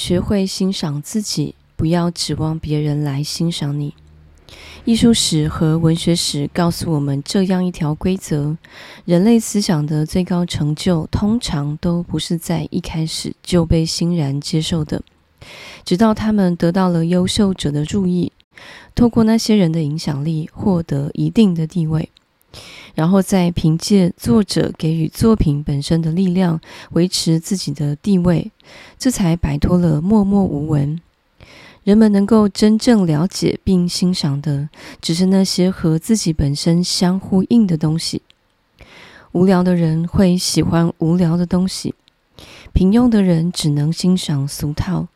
学会欣赏自己，不要指望别人来欣赏你。艺术史和文学史告诉我们这样一条规则：人类思想的最高成就，通常都不是在一开始就被欣然接受的，直到他们得到了优秀者的注意，透过那些人的影响力，获得一定的地位，然后再凭借作者给予作品本身的力量，维持自己的地位，这才摆脱了默默无闻。人们能够真正了解并欣赏的，只是那些和自己本身相呼应的东西。无聊的人会喜欢无聊的东西，平庸的人只能欣赏俗套，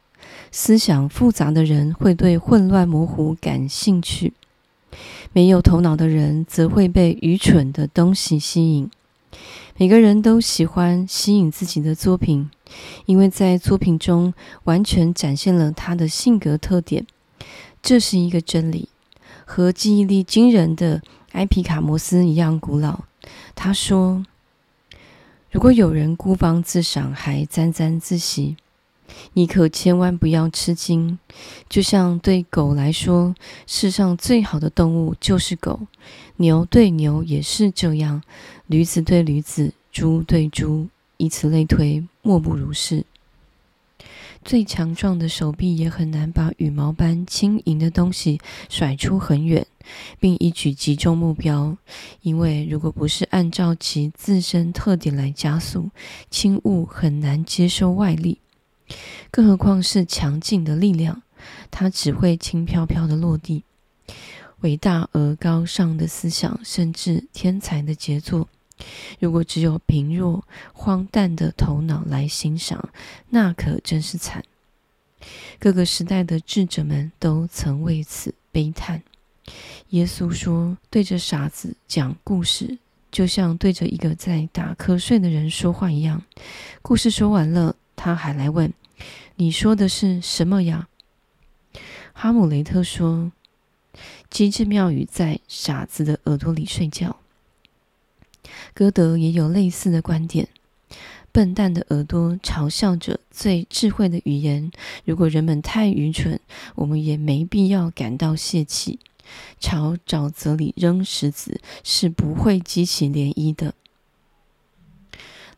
思想复杂的人会对混乱模糊感兴趣，没有头脑的人则会被愚蠢的东西吸引。每个人都喜欢吸引自己的作品，因为在作品中完全展现了他的性格特点。这是一个真理，和记忆力惊人的埃皮卡摩斯一样古老。他说：“如果有人孤芳自赏，还沾沾自喜。”你可千万不要吃惊，就像对狗来说，世上最好的动物就是狗；牛对牛也是这样，驴子对驴子，猪对猪，以此类推，莫不如是。最强壮的手臂也很难把羽毛般轻盈的东西甩出很远，并一举击中目标，因为如果不是按照其自身特点来加速，轻物很难接受外力。更何况是强劲的力量，它只会轻飘飘的落地。伟大而高尚的思想，甚至天才的杰作，如果只有贫弱荒诞的头脑来欣赏，那可真是惨。各个时代的智者们都曾为此悲叹。耶稣说：“对着傻子讲故事，就像对着一个在打瞌睡的人说话一样。”故事说完了。他还来问：“你说的是什么呀？”哈姆雷特说：“机智妙语在傻子的耳朵里睡觉。”歌德也有类似的观点：“笨蛋的耳朵嘲笑着最智慧的语言。如果人们太愚蠢，我们也没必要感到泄气。朝沼泽里扔石子是不会激起涟漪的。”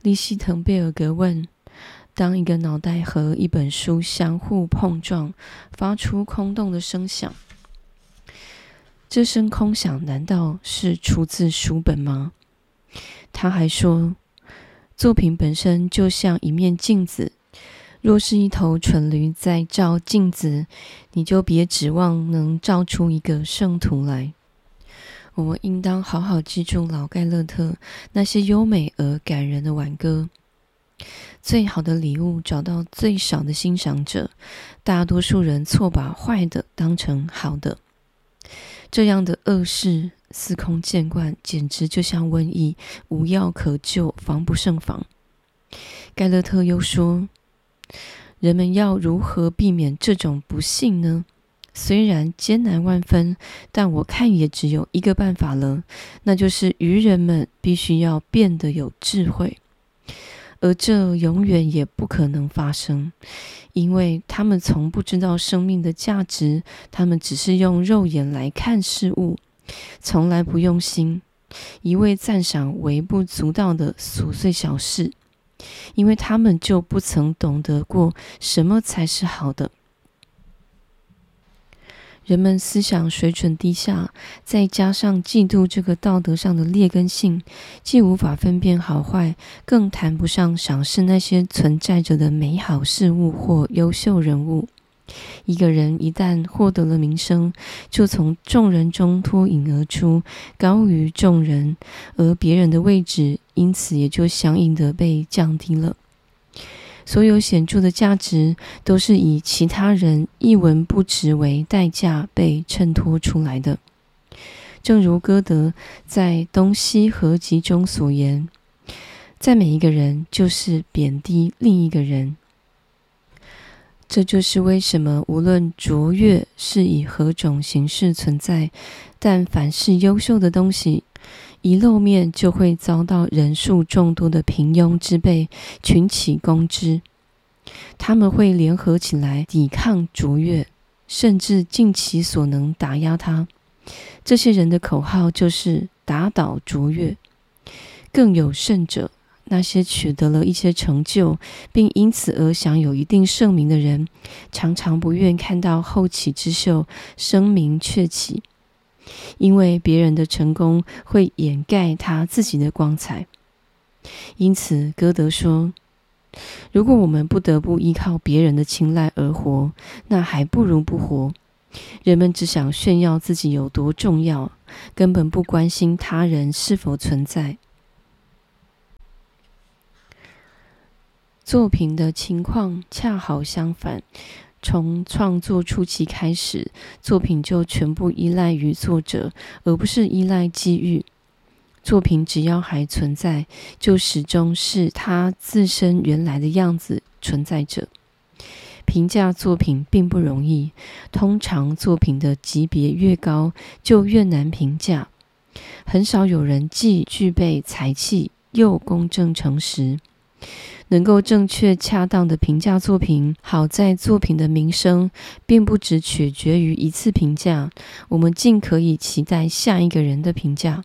利希滕贝尔格问。当一个脑袋和一本书相互碰撞，发出空洞的声响，这声空响难道是出自书本吗？他还说，作品本身就像一面镜子，若是一头蠢驴在照镜子，你就别指望能照出一个圣徒来。我们应当好好记住老盖勒特那些优美而感人的挽歌。最好的礼物，找到最少的欣赏者。大多数人错把坏的当成好的，这样的恶事司空见惯，简直就像瘟疫，无药可救，防不胜防。盖勒特又说：“人们要如何避免这种不幸呢？虽然艰难万分，但我看也只有一个办法了，那就是愚人们必须要变得有智慧。”而这永远也不可能发生，因为他们从不知道生命的价值，他们只是用肉眼来看事物，从来不用心，一味赞赏微不足道的琐碎小事，因为他们就不曾懂得过什么才是好的。人们思想水准低下，再加上嫉妒这个道德上的劣根性，既无法分辨好坏，更谈不上赏识那些存在着的美好事物或优秀人物。一个人一旦获得了名声，就从众人中脱颖而出，高于众人，而别人的位置因此也就相应的被降低了。所有显著的价值都是以其他人一文不值为代价被衬托出来的。正如歌德在《东西合集》中所言：“赞美一个人就是贬低另一个人。”这就是为什么无论卓越是以何种形式存在，但凡是优秀的东西，一露面就会遭到人数众多的平庸之辈群起攻之。他们会联合起来抵抗卓越，甚至尽其所能打压他。这些人的口号就是“打倒卓越”。更有甚者，那些取得了一些成就，并因此而享有一定盛名的人，常常不愿看到后起之秀声名鹊起，因为别人的成功会掩盖他自己的光彩。因此，歌德说。如果我们不得不依靠别人的青睐而活，那还不如不活。人们只想炫耀自己有多重要，根本不关心他人是否存在。作品的情况恰好相反，从创作初期开始，作品就全部依赖于作者，而不是依赖机遇。作品只要还存在，就始终是它自身原来的样子存在着。评价作品并不容易，通常作品的级别越高，就越难评价。很少有人既具备才气，又公正诚实，能够正确恰当的评价作品。好在作品的名声并不只取决于一次评价，我们尽可以期待下一个人的评价。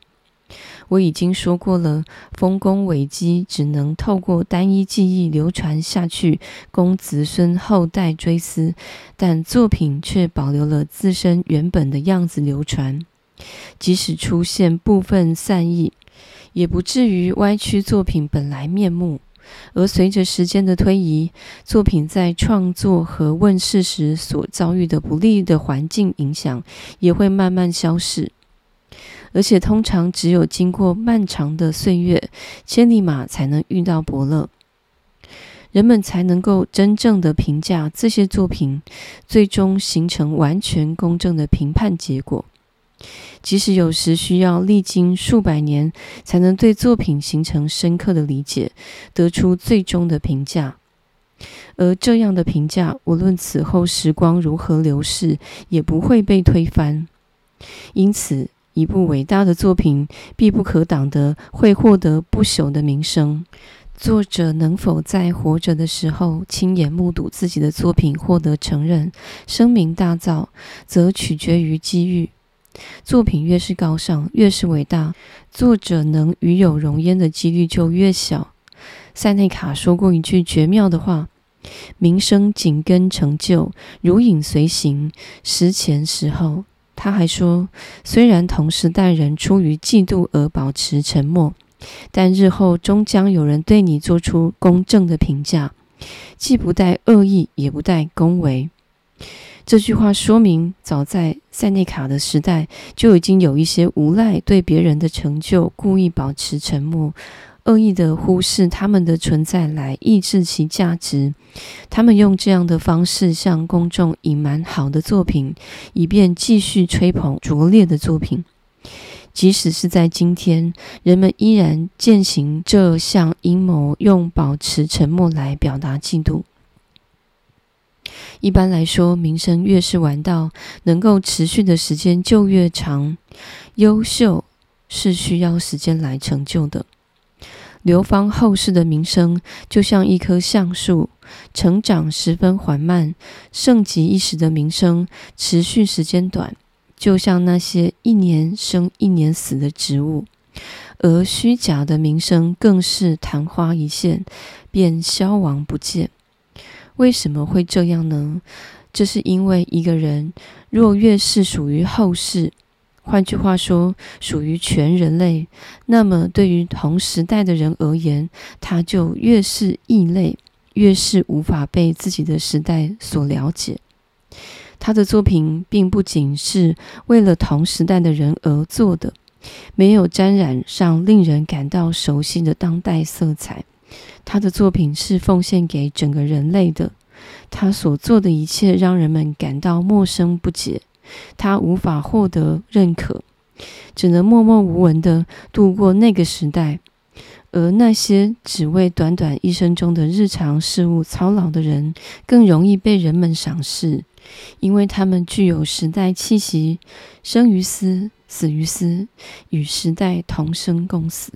我已经说过了，丰功伟绩只能透过单一记忆流传下去，供子孙后代追思；但作品却保留了自身原本的样子流传，即使出现部分散佚，也不至于歪曲作品本来面目。而随着时间的推移，作品在创作和问世时所遭遇的不利的环境影响，也会慢慢消逝。而且通常只有经过漫长的岁月，千里马才能遇到伯乐，人们才能够真正的评价这些作品，最终形成完全公正的评判结果。即使有时需要历经数百年，才能对作品形成深刻的理解，得出最终的评价。而这样的评价，无论此后时光如何流逝，也不会被推翻。因此，一部伟大的作品，必不可挡的会获得不朽的名声。作者能否在活着的时候亲眼目睹自己的作品获得承认、声名大噪，则取决于机遇。作品越是高尚，越是伟大，作者能与有容焉的几率就越小。塞内卡说过一句绝妙的话：“名声紧跟成就，如影随形，时前时后。”他还说，虽然同时代人出于嫉妒而保持沉默，但日后终将有人对你做出公正的评价，既不带恶意，也不带恭维。这句话说明，早在塞内卡的时代，就已经有一些无赖对别人的成就故意保持沉默。恶意的忽视他们的存在来抑制其价值，他们用这样的方式向公众隐瞒好的作品，以便继续吹捧拙劣的作品。即使是在今天，人们依然践行这项阴谋，用保持沉默来表达嫉妒。一般来说，名声越是晚到，能够持续的时间就越长。优秀是需要时间来成就的。流芳后世的名声，就像一棵橡树，成长十分缓慢；盛极一时的名声，持续时间短，就像那些一年生一年死的植物。而虚假的名声，更是昙花一现，便消亡不见。为什么会这样呢？这是因为一个人若越是属于后世。换句话说，属于全人类，那么对于同时代的人而言，他就越是异类，越是无法被自己的时代所了解。他的作品并不仅是为了同时代的人而做的，没有沾染上令人感到熟悉的当代色彩。他的作品是奉献给整个人类的，他所做的一切让人们感到陌生不解。他无法获得认可，只能默默无闻地度过那个时代。而那些只为短短一生中的日常事务操劳的人，更容易被人们赏识，因为他们具有时代气息，生于斯，死于斯，与时代同生共死。